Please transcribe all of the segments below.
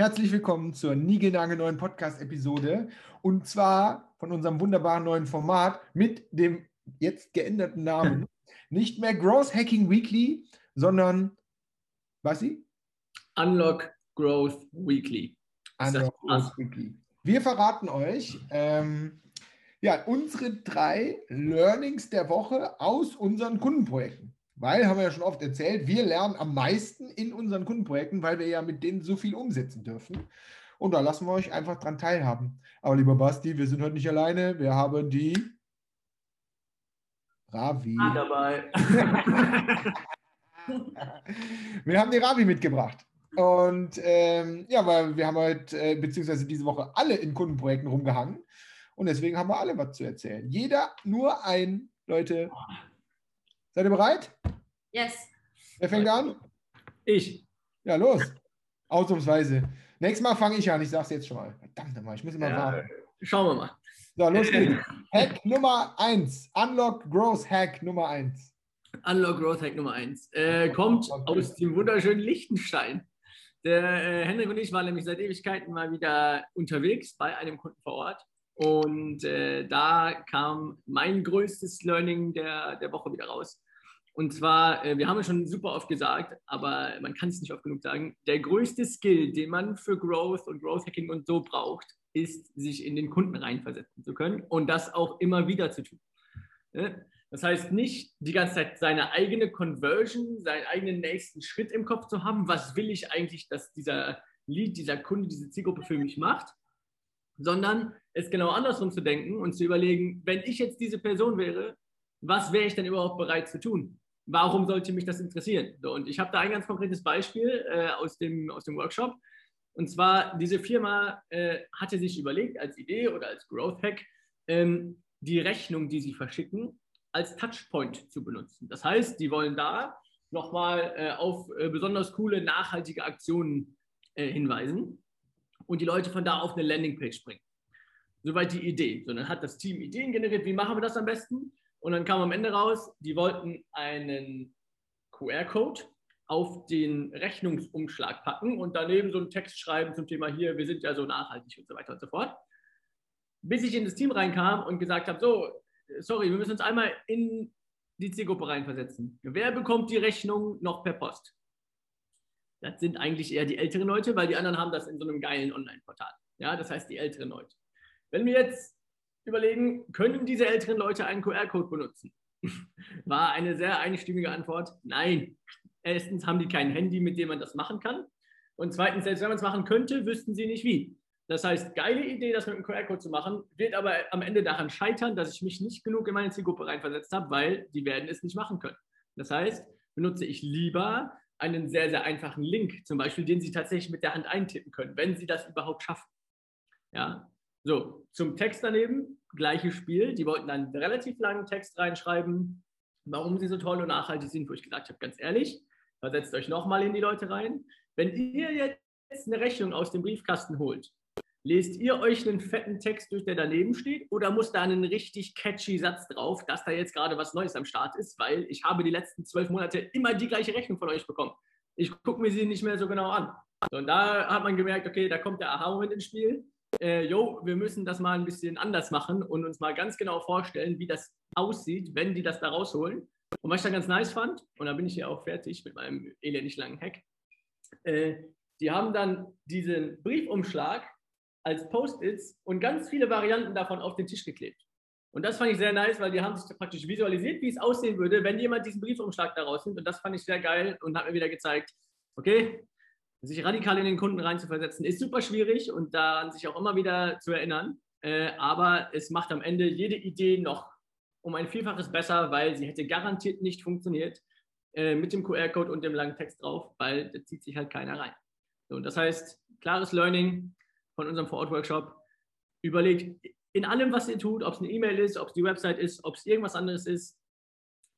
Herzlich willkommen zur niegelnagel neuen Podcast-Episode und zwar von unserem wunderbaren neuen Format mit dem jetzt geänderten Namen. Nicht mehr Growth Hacking Weekly, sondern was sie? Unlock Growth Weekly. Unlock Growth Weekly. Wir verraten euch ähm, ja, unsere drei Learnings der Woche aus unseren Kundenprojekten. Weil, haben wir ja schon oft erzählt, wir lernen am meisten in unseren Kundenprojekten, weil wir ja mit denen so viel umsetzen dürfen. Und da lassen wir euch einfach dran teilhaben. Aber lieber Basti, wir sind heute nicht alleine. Wir haben die Ravi. Ah, dabei. wir haben die Ravi mitgebracht. Und ähm, ja, weil wir haben heute, äh, beziehungsweise diese Woche alle in Kundenprojekten rumgehangen. Und deswegen haben wir alle was zu erzählen. Jeder nur ein, Leute. Seid ihr bereit? Yes. Wer fängt an? Ich. Ja, los. Ausnahmsweise. Nächstes Mal fange ich an, ich sage es jetzt schon mal. Verdammt nochmal, ich muss immer Ja, warten. schauen wir mal. So, los geht's. Hack Nummer 1. Unlock Growth Hack Nummer 1. Unlock Growth Hack Nummer 1. Äh, kommt Okay. aus dem wunderschönen Liechtenstein. Der äh, Henrik und ich waren nämlich seit Ewigkeiten mal wieder unterwegs bei einem Kunden vor Ort. Und äh, da kam mein größtes Learning der, der Woche wieder raus. Und zwar, äh, wir haben es schon super oft gesagt, aber man kann es nicht oft genug sagen, der größte Skill, den man für Growth und Growth Hacking und so braucht, ist, sich in den Kunden reinversetzen zu können und das auch immer wieder zu tun. Ne? Das heißt nicht die ganze Zeit seine eigene Conversion, seinen eigenen nächsten Schritt im Kopf zu haben, was will ich eigentlich, dass dieser Lead, dieser Kunde, diese Zielgruppe für mich macht, sondern es genau andersrum zu denken und zu überlegen, wenn ich jetzt diese Person wäre, was wäre ich denn überhaupt bereit zu tun? Warum sollte mich das interessieren? Und ich habe da ein ganz konkretes Beispiel äh, aus, dem, aus dem Workshop. Und zwar, diese Firma äh, hatte sich überlegt, als Idee oder als Growth Hack, ähm, die Rechnung, die sie verschicken, als Touchpoint zu benutzen. Das heißt, die wollen da nochmal äh, auf äh, besonders coole, nachhaltige Aktionen äh, hinweisen und die Leute von da auf eine Landingpage bringen. Soweit die Idee. So, dann hat das Team Ideen generiert, wie machen wir das am besten? Und dann kam am Ende raus, die wollten einen QR-Code auf den Rechnungsumschlag packen und daneben so einen Text schreiben zum Thema hier, wir sind ja so nachhaltig und so weiter und so fort. Bis ich in das Team reinkam und gesagt habe, so, sorry, wir müssen uns einmal in die Zielgruppe reinversetzen. Wer bekommt die Rechnung noch per Post? Das sind eigentlich eher die älteren Leute, weil die anderen haben das in so einem geilen Online-Portal. Ja, das heißt die älteren Leute. Wenn wir jetzt überlegen, können diese älteren Leute einen QR-Code benutzen? War eine sehr einstimmige Antwort, nein. Erstens haben die kein Handy, mit dem man das machen kann. Und zweitens, selbst wenn man es machen könnte, wüssten sie nicht wie. Das heißt, geile Idee, das mit einem QR-Code zu machen, wird aber am Ende daran scheitern, dass ich mich nicht genug in meine Zielgruppe reinversetzt habe, weil die werden es nicht machen können. Das heißt, benutze ich lieber einen sehr, sehr einfachen Link, zum Beispiel, den Sie tatsächlich mit der Hand eintippen können, wenn Sie das überhaupt schaffen. Ja, so, zum Text daneben, gleiches Spiel. Die wollten einen relativ langen Text reinschreiben, warum sie so toll und nachhaltig sind, wo ich gesagt habe, ganz ehrlich, versetzt euch nochmal in die Leute rein. Wenn ihr jetzt eine Rechnung aus dem Briefkasten holt, lest ihr euch einen fetten Text durch, der daneben steht, oder muss da ein richtig catchy Satz drauf, dass da jetzt gerade was Neues am Start ist, weil ich habe die letzten zwölf Monate immer die gleiche Rechnung von euch bekommen. Ich gucke mir sie nicht mehr so genau an. So, und da hat man gemerkt, okay, da kommt der Aha-Moment ins Spiel äh, wir müssen das mal ein bisschen anders machen und uns mal ganz genau vorstellen, wie das aussieht, wenn die das da rausholen. Und was ich da ganz nice fand, und da bin ich hier auch fertig mit meinem elendig langen Hack, äh, die haben dann diesen Briefumschlag als Post-its und ganz viele Varianten davon auf den Tisch geklebt. Und das fand ich sehr nice, weil die haben sich praktisch visualisiert, wie es aussehen würde, wenn jemand diesen Briefumschlag da rausnimmt. Und das fand ich sehr geil und hat mir wieder gezeigt, okay, sich radikal in den Kunden reinzuversetzen, ist super schwierig und daran sich auch immer wieder zu erinnern. Äh, aber es macht am Ende jede Idee noch um ein Vielfaches besser, weil sie hätte garantiert nicht funktioniert äh, mit dem QR-Code und dem langen Text drauf, weil da zieht sich halt keiner rein. So, und das heißt, klares Learning von unserem Vor-Ort-Workshop. Überlegt in allem, was ihr tut, ob es eine E-Mail ist, ob es die Website ist, ob es irgendwas anderes ist,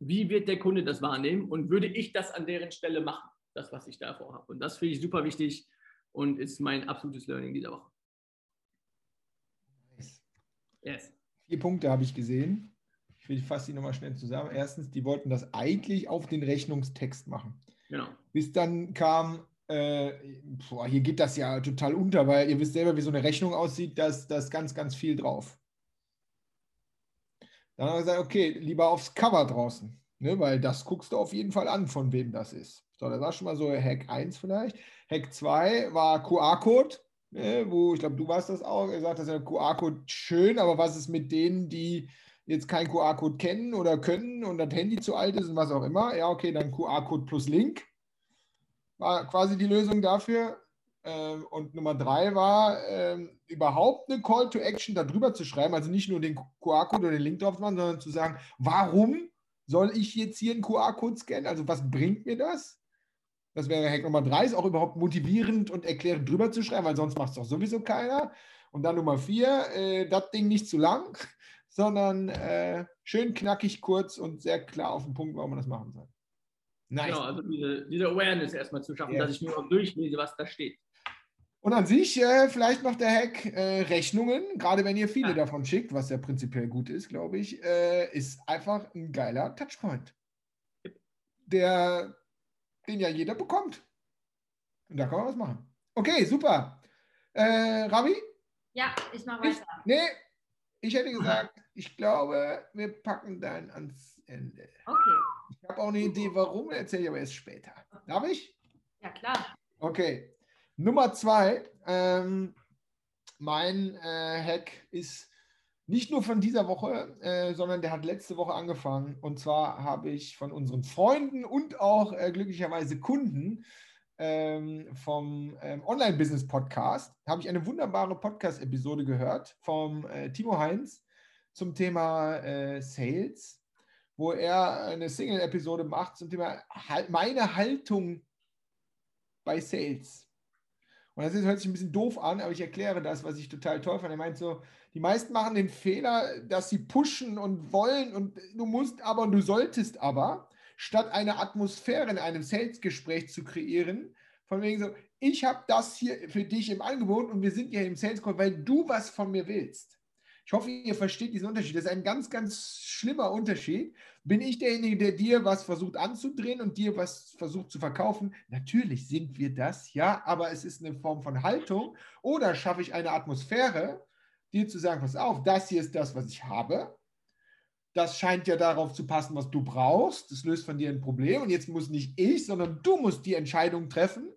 wie wird der Kunde das wahrnehmen und würde ich das an deren Stelle machen? Das, was ich da vorhabe. Und das finde ich super wichtig und ist mein absolutes Learning dieser Woche. Nice. Yes. Vier Punkte habe ich gesehen. Ich fasse die nochmal schnell zusammen. Erstens, die wollten das eigentlich auf den Rechnungstext machen. Genau. Bis dann kam, äh, boah, hier geht das ja total unter, weil ihr wisst selber, wie so eine Rechnung aussieht, da ist, da ist ganz, ganz viel drauf. Dann haben wir gesagt, okay, lieber aufs Cover draußen, ne, weil das guckst du auf jeden Fall an, von wem das ist. So, das war schon mal so Hack 1 vielleicht. Hack 2 war QR-Code, ne, wo ich glaube, du warst das auch, gesagt, das ist ja QR-Code schön, aber was ist mit denen, die jetzt keinen QR-Code kennen oder können und das Handy zu alt ist und was auch immer? Ja, okay, dann QR-Code plus Link war quasi die Lösung dafür. Ähm, und Nummer drei war, ähm, überhaupt eine Call to Action darüber zu schreiben, also nicht nur den QR-Code oder den Link drauf zu machen, sondern zu sagen, warum soll ich jetzt hier einen QR-Code scannen? Also was bringt mir das? Das wäre Hack Nummer drei, ist auch überhaupt motivierend und erklärend drüber zu schreiben, weil sonst macht es doch sowieso keiner. Und dann Nummer vier, äh, das Ding nicht zu lang, sondern äh, schön knackig, kurz und sehr klar auf den Punkt, warum man das machen soll. Nice. Genau, also diese, diese Awareness erstmal zu schaffen, yeah. dass ich nur durchlese, was da steht. Und an sich äh, vielleicht noch der Hack äh, Rechnungen, gerade wenn ihr viele ja. davon schickt, was ja prinzipiell gut ist, glaube ich, äh, ist einfach ein geiler Touchpoint, der, den ja jeder bekommt. Und da kann man was machen. Okay, super. Äh, Ravi? Ja, ich mache weiter. Ich, nee, ich hätte gesagt, ich glaube, wir packen dann ans Ende. Okay. Ich habe auch eine Idee, warum, erzähle ich aber erst später. Darf ich? Ja, klar. Okay. Nummer zwei. Ähm, mein äh, Hack ist nicht nur von dieser Woche, äh, sondern der hat letzte Woche angefangen. Und zwar habe ich von unseren Freunden und auch äh, glücklicherweise Kunden ähm, vom ähm, Online-Business-Podcast, habe ich eine wunderbare Podcast-Episode gehört vom äh, Timo Heinz zum Thema äh, Sales wo er eine Single-Episode macht zum Thema meine Haltung bei Sales. Und das hört sich ein bisschen doof an, aber ich erkläre das, was ich total toll fand. Er meint so, die meisten machen den Fehler, dass sie pushen und wollen und du musst aber und du solltest aber, statt eine Atmosphäre in einem Sales-Gespräch zu kreieren, von wegen so, ich habe das hier für dich im Angebot und wir sind ja im Sales Call, weil du was von mir willst. Ich hoffe, ihr versteht diesen Unterschied. Das ist ein ganz, ganz schlimmer Unterschied. Bin ich derjenige, der dir was versucht anzudrehen und dir was versucht zu verkaufen? Natürlich sind wir das, ja, aber es ist eine Form von Haltung. Oder schaffe ich eine Atmosphäre, dir zu sagen, pass auf, das hier ist das, was ich habe. Das scheint ja darauf zu passen, was du brauchst. Das löst von dir ein Problem. Und jetzt muss nicht ich, sondern du musst die Entscheidung treffen.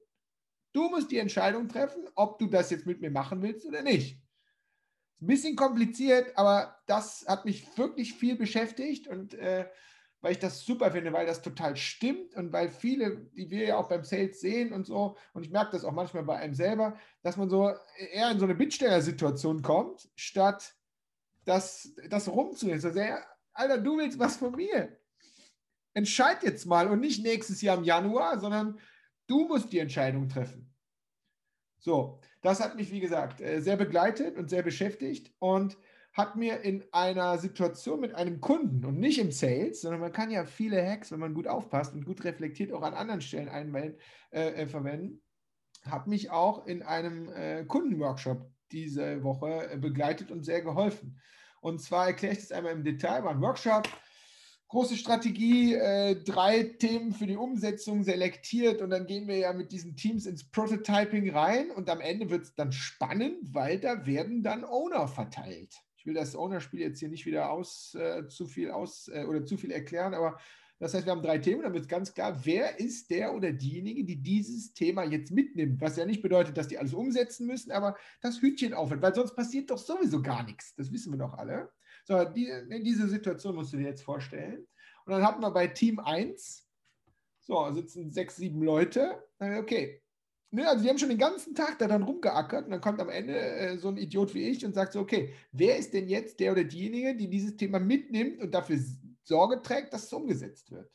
Du musst die Entscheidung treffen, ob du das jetzt mit mir machen willst oder nicht. Ein bisschen kompliziert, aber das hat mich wirklich viel beschäftigt und äh, weil ich das super finde, weil das total stimmt und weil viele, die wir ja auch beim Sales sehen und so, und ich merke das auch manchmal bei einem selber, dass man so eher in so eine Bittstellersituation kommt, statt das, das rumzunehmen. Also, Alter, du willst was von mir. Entscheid jetzt mal und nicht nächstes Jahr im Januar, sondern du musst die Entscheidung treffen. So, das hat mich, wie gesagt, äh, sehr begleitet und sehr beschäftigt und hat mir in einer Situation mit einem Kunden und nicht im Sales, sondern man kann ja viele Hacks, wenn man gut aufpasst und gut reflektiert, auch an anderen Stellen einwählen, äh, äh, verwenden, hat mich auch in einem äh, Kundenworkshop diese Woche äh, begleitet und sehr geholfen. Und zwar erkläre ich das einmal im Detail, war ein Workshop, große Strategie, äh, drei Themen für die Umsetzung selektiert und dann gehen wir ja mit diesen Teams ins Prototyping rein und am Ende wird es dann spannend, weil da werden dann Owner verteilt. Ich will das Owner-Spiel jetzt hier nicht wieder aus, äh, zu viel aus äh, oder zu viel erklären, aber das heißt, wir haben drei Themen, dann wird ganz klar, wer ist der oder diejenige, die dieses Thema jetzt mitnimmt. Was ja nicht bedeutet, dass die alles umsetzen müssen, aber das Hütchen aufhört, weil sonst passiert doch sowieso gar nichts. Das wissen wir doch alle. So, die, in diese Situation musst du dir jetzt vorstellen. Und dann hatten wir bei Team 1, so, sitzen sechs, sieben Leute. Okay. Ne, also die haben schon den ganzen Tag da dann rumgeackert und dann kommt am Ende äh, so ein Idiot wie ich und sagt so, okay, wer ist denn jetzt der oder diejenige, die dieses Thema mitnimmt und dafür Sorge trägt, dass es umgesetzt wird?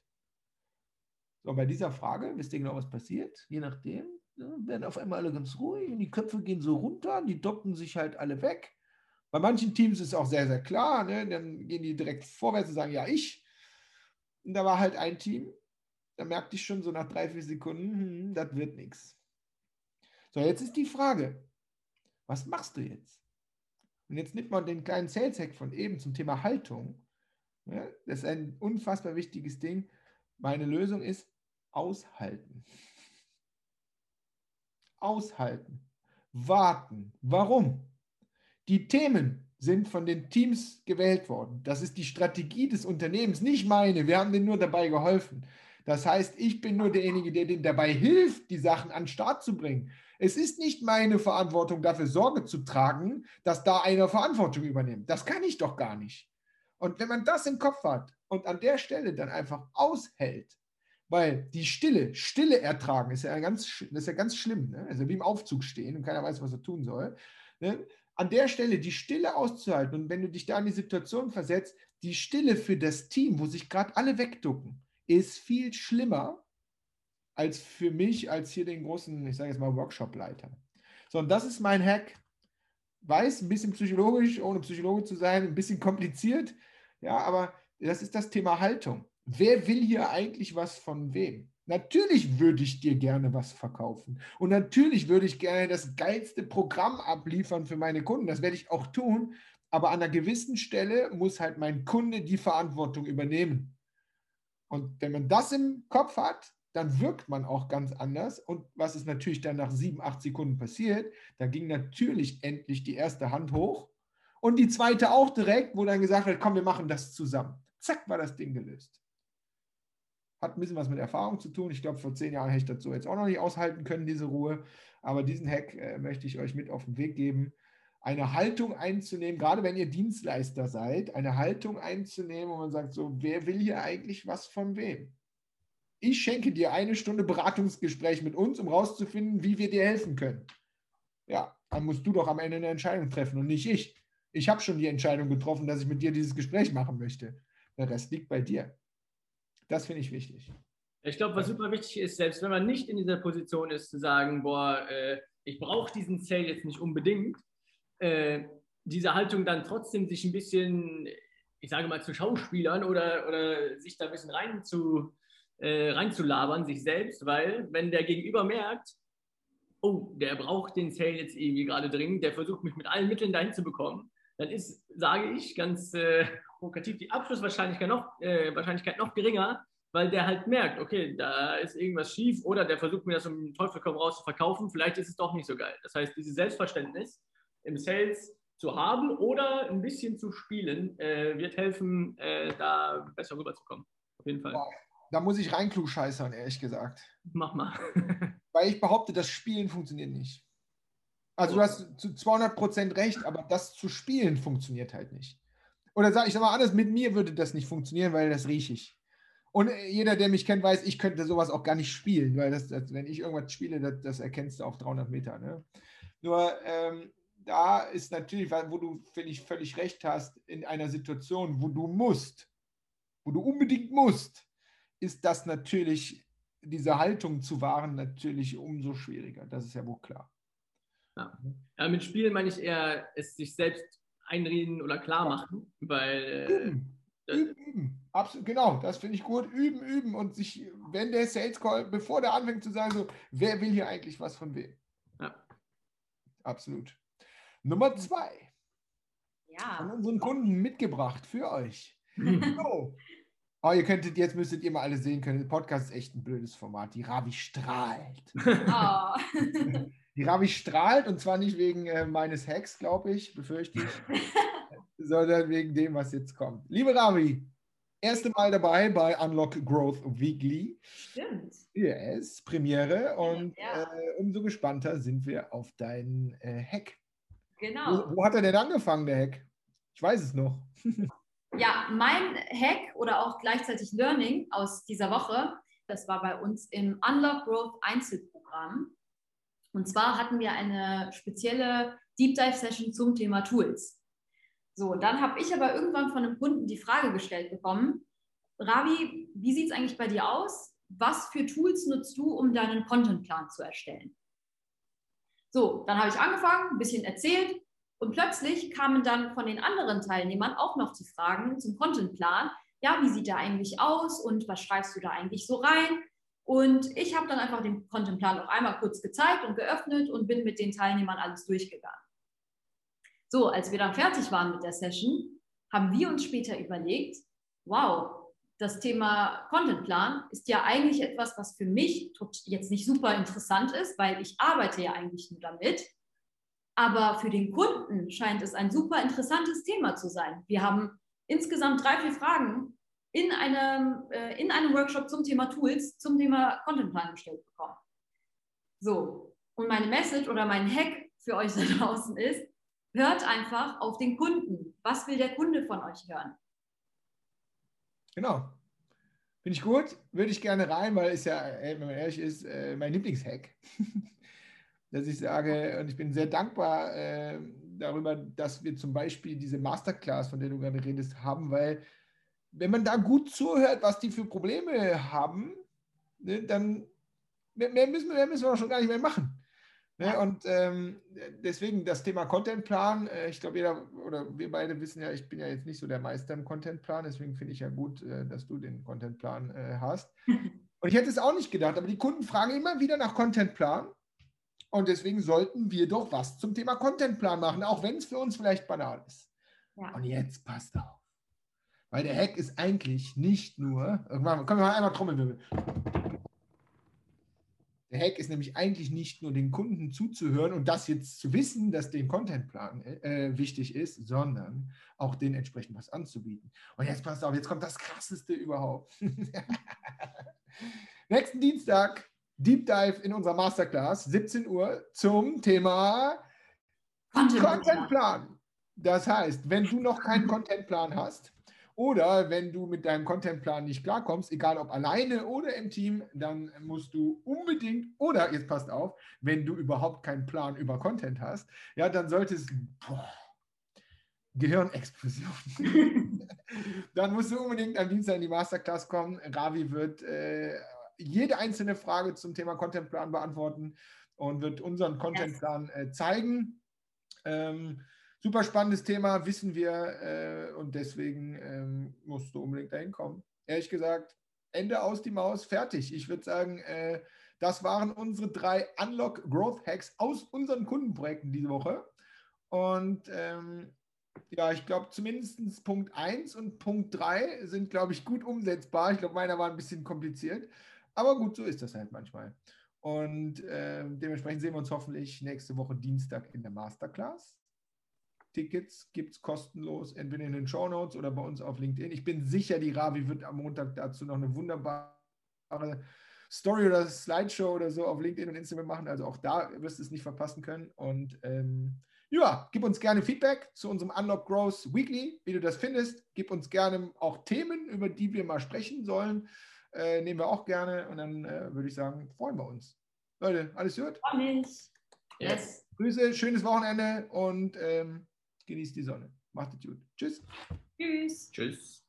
So, bei dieser Frage, wisst ihr genau, was passiert? Je nachdem, ja, werden auf einmal alle ganz ruhig und die Köpfe gehen so runter, die docken sich halt alle weg. Bei manchen Teams ist es auch sehr, sehr klar. Ne? Dann gehen die direkt vorwärts und sagen, ja, ich. Und da war halt ein Team, da merkte ich schon so nach drei, vier Sekunden, hm, das wird nichts. So, jetzt ist die Frage, was machst du jetzt? Und jetzt nimmt man den kleinen Sales-Hack von eben zum Thema Haltung. Ja, das ist ein unfassbar wichtiges Ding. Meine Lösung ist aushalten. aushalten, warten. Warum? Die Themen sind von den Teams gewählt worden. Das ist die Strategie des Unternehmens, nicht meine. Wir haben denen nur dabei geholfen. Das heißt, ich bin nur derjenige, der denen dabei hilft, die Sachen an den Start zu bringen. Es ist nicht meine Verantwortung, dafür Sorge zu tragen, dass da einer Verantwortung übernimmt. Das kann ich doch gar nicht. Und wenn man das im Kopf hat und an der Stelle dann einfach aushält, weil die Stille, Stille ertragen, ist ja ganz, das ist ja ganz schlimm. Ne? Also wie im Aufzug stehen und keiner weiß, was er tun soll. Ne? An der Stelle die Stille auszuhalten und wenn du dich da in die Situation versetzt, die Stille für das Team, wo sich gerade alle wegducken, ist viel schlimmer als für mich, als hier den großen, ich sage jetzt mal, Workshop-Leiter. So, und das ist mein Hack. Weiß, ein bisschen psychologisch, ohne Psychologe zu sein, ein bisschen kompliziert. Ja, aber das ist das Thema Haltung. Wer will hier eigentlich was von wem? Natürlich würde ich dir gerne was verkaufen. Und natürlich würde ich gerne das geilste Programm abliefern für meine Kunden. Das werde ich auch tun. Aber an einer gewissen Stelle muss halt mein Kunde die Verantwortung übernehmen. Und wenn man das im Kopf hat, dann wirkt man auch ganz anders. Und was ist natürlich dann nach sieben, acht Sekunden passiert? Da ging natürlich endlich die erste Hand hoch und die zweite auch direkt, wo dann gesagt wird, komm, wir machen das zusammen. Zack, war das Ding gelöst. Hat ein bisschen was mit Erfahrung zu tun. Ich glaube, vor zehn Jahren hätte ich das so jetzt auch noch nicht aushalten können, diese Ruhe. Aber diesen Hack äh, möchte ich euch mit auf den Weg geben. Eine Haltung einzunehmen, gerade wenn ihr Dienstleister seid, eine Haltung einzunehmen, wo man sagt, so, wer will hier eigentlich was von wem? Ich schenke dir eine Stunde Beratungsgespräch mit uns, um rauszufinden, wie wir dir helfen können. Ja, dann musst du doch am Ende eine Entscheidung treffen und nicht ich. Ich habe schon die Entscheidung getroffen, dass ich mit dir dieses Gespräch machen möchte. Der Rest liegt bei dir. Das finde ich wichtig. Ich glaube, was super wichtig ist, selbst wenn man nicht in dieser Position ist, zu sagen, boah, äh, ich brauche diesen Sale jetzt nicht unbedingt, äh, diese Haltung dann trotzdem sich ein bisschen, ich sage mal, zu Schauspielern oder, oder sich da ein bisschen rein zu, äh, reinzulabern, sich selbst, weil wenn der Gegenüber merkt, oh, der braucht den Sale jetzt irgendwie gerade dringend, der versucht mich mit allen Mitteln dahin zu bekommen, dann ist, sage ich ganz äh, provokativ, die Abschlusswahrscheinlichkeit noch, äh, Wahrscheinlichkeit noch geringer, weil der halt merkt, okay, da ist irgendwas schief oder der versucht mir das um den Teufel komm raus zu verkaufen, vielleicht ist es doch nicht so geil. Das heißt, dieses Selbstverständnis im Sales zu haben oder ein bisschen zu spielen, äh, wird helfen, äh, da besser rüberzukommen. Auf jeden Fall. Wow da muss ich reinklugscheißern, ehrlich gesagt. Mach mal. Weil ich behaupte, das Spielen funktioniert nicht. Also du hast zu 200% recht, aber das zu spielen funktioniert halt nicht. Oder sag ich sag mal anders, mit mir würde das nicht funktionieren, weil das rieche ich. Und jeder, der mich kennt, weiß, ich könnte sowas auch gar nicht spielen, weil das, das wenn ich irgendwas spiele, das, das, erkennst du auf 300 Meter. Ne? Nur ähm, da ist natürlich, wo du, finde ich, völlig recht hast, in einer Situation, wo du musst, wo du unbedingt musst, ist das natürlich, diese Haltung zu wahren, natürlich umso schwieriger. Das ist ja wohl klar. Ja. ja mit Spielen meine ich eher, es sich selbst einreden oder klar machen, weil. Äh, üben. üben, üben. Absolut, genau, das finde ich gut. Üben, üben und sich, wenn der Sales Call, bevor der anfängt zu sagen, so, wer will hier eigentlich was von wem? Ja. Absolut. Nummer zwei. Ja. Von unseren Kunden mitgebracht für euch. so, Oh, ihr könntet, jetzt müsstet ihr mal alle sehen können, der Podcast ist echt ein blödes Format. Die Ravi strahlt. Oh. Die Ravi strahlt und zwar nicht wegen äh, meines Hacks, glaube ich, befürchte ich, sondern wegen dem, was jetzt kommt. Liebe Ravi, erste Mal dabei bei Unlock Growth Weekly. Stimmt. Yes, Premiere und ja. äh, umso gespannter sind wir auf deinen äh, Hack. Genau. Wo, wo hat er denn angefangen, der Hack? Ich weiß es noch. Ja, mein Hack oder auch gleichzeitig Learning aus dieser Woche, das war bei uns im Unlock Growth Einzelprogramm. Und zwar hatten wir eine spezielle Deep Dive Session zum Thema Tools. So, dann habe ich aber irgendwann von einem Kunden die Frage gestellt bekommen, Ravi, wie sieht es eigentlich bei dir aus? Was für Tools nutzt du, um deinen Contentplan zu erstellen? So, dann habe ich angefangen, ein bisschen erzählt, und plötzlich kamen dann von den anderen Teilnehmern auch noch die Fragen zum Contentplan. Ja, wie sieht der eigentlich aus und was schreibst du da eigentlich so rein? Und ich habe dann einfach den Contentplan noch einmal kurz gezeigt und geöffnet und bin mit den Teilnehmern alles durchgegangen. So, als wir dann fertig waren mit der Session, haben wir uns später überlegt, wow, das Thema Contentplan ist ja eigentlich etwas, was für mich jetzt nicht super interessant ist, weil ich arbeite ja eigentlich nur damit. Aber für den Kunden scheint es ein super interessantes Thema zu sein. Wir haben insgesamt drei, vier Fragen in einem, äh, in einem Workshop zum Thema Tools, zum Thema Contentplan gestellt bekommen. So, und meine Message oder mein Hack für euch da draußen ist, hört einfach auf den Kunden. Was will der Kunde von euch hören? Genau. Finde ich gut, würde ich gerne rein, weil es ja, wenn man ehrlich ist, äh, mein Lieblingshack. dass ich sage, und ich bin sehr dankbar äh, darüber, dass wir zum Beispiel diese Masterclass, von der du gerade redest, haben, weil wenn man da gut zuhört, was die für Probleme haben, ne, dann mehr müssen, wir, mehr müssen wir schon gar nicht mehr machen. Ne? Und ähm, deswegen das Thema Contentplan, äh, ich glaube, jeder oder wir beide wissen ja, ich bin ja jetzt nicht so der Meister im Contentplan, deswegen finde ich ja gut, äh, dass du den Contentplan äh, hast. Und ich hätte es auch nicht gedacht, aber die Kunden fragen immer wieder nach Contentplan. Und deswegen sollten wir doch was zum Thema Contentplan machen, auch wenn es für uns vielleicht banal ist. Ja. Und jetzt passt auf. Weil der Hack ist eigentlich nicht nur, irgendwann, können wir mal einmal Trommelwirbel. Der Hack ist nämlich eigentlich nicht nur den Kunden zuzuhören und das jetzt zu wissen, dass den Contentplan äh, wichtig ist, sondern auch den entsprechend was anzubieten. Und jetzt passt auf, jetzt kommt das krasseste überhaupt. Nächsten Dienstag Deep Dive in unserer Masterclass, 17 Uhr, zum Thema Contentplan. Das heißt, wenn du noch keinen Contentplan hast, oder wenn du mit deinem Contentplan nicht klarkommst, egal ob alleine oder im Team, dann musst du unbedingt, oder jetzt passt auf, wenn du überhaupt keinen Plan über Content hast, ja, dann solltest boah, Gehirnexplosion. dann musst du unbedingt am Dienstag in die Masterclass kommen. Ravi wird äh, jede einzelne Frage zum Thema Contentplan beantworten und wird unseren Contentplan äh, zeigen. Ähm, super spannendes Thema, wissen wir äh, und deswegen ähm, musst du unbedingt dahin kommen. Ehrlich gesagt, Ende aus die Maus, fertig. Ich würde sagen, äh, das waren unsere drei Unlock Growth Hacks aus unseren Kundenprojekten diese Woche. Und ähm, ja, ich glaube, zumindest Punkt 1 und Punkt 3 sind, glaube ich, gut umsetzbar. Ich glaube, meiner war ein bisschen kompliziert. Aber gut, so ist das halt manchmal. Und äh, dementsprechend sehen wir uns hoffentlich nächste Woche Dienstag in der Masterclass. Tickets gibt es kostenlos, entweder in den Show Notes oder bei uns auf LinkedIn. Ich bin sicher, die Ravi wird am Montag dazu noch eine wunderbare Story oder Slideshow oder so auf LinkedIn und Instagram machen. Also auch da wirst du es nicht verpassen können. Und ähm, ja, gib uns gerne Feedback zu unserem Unlock Growth Weekly, wie du das findest. Gib uns gerne auch Themen, über die wir mal sprechen sollen. Äh, nehmen wir auch gerne und dann äh, würde ich sagen, freuen wir uns. Leute, alles gut? Freue mich. Yes. Grüße, schönes Wochenende und ähm, genießt die Sonne. Macht es gut. Tschüss. Tschüss. Tschüss.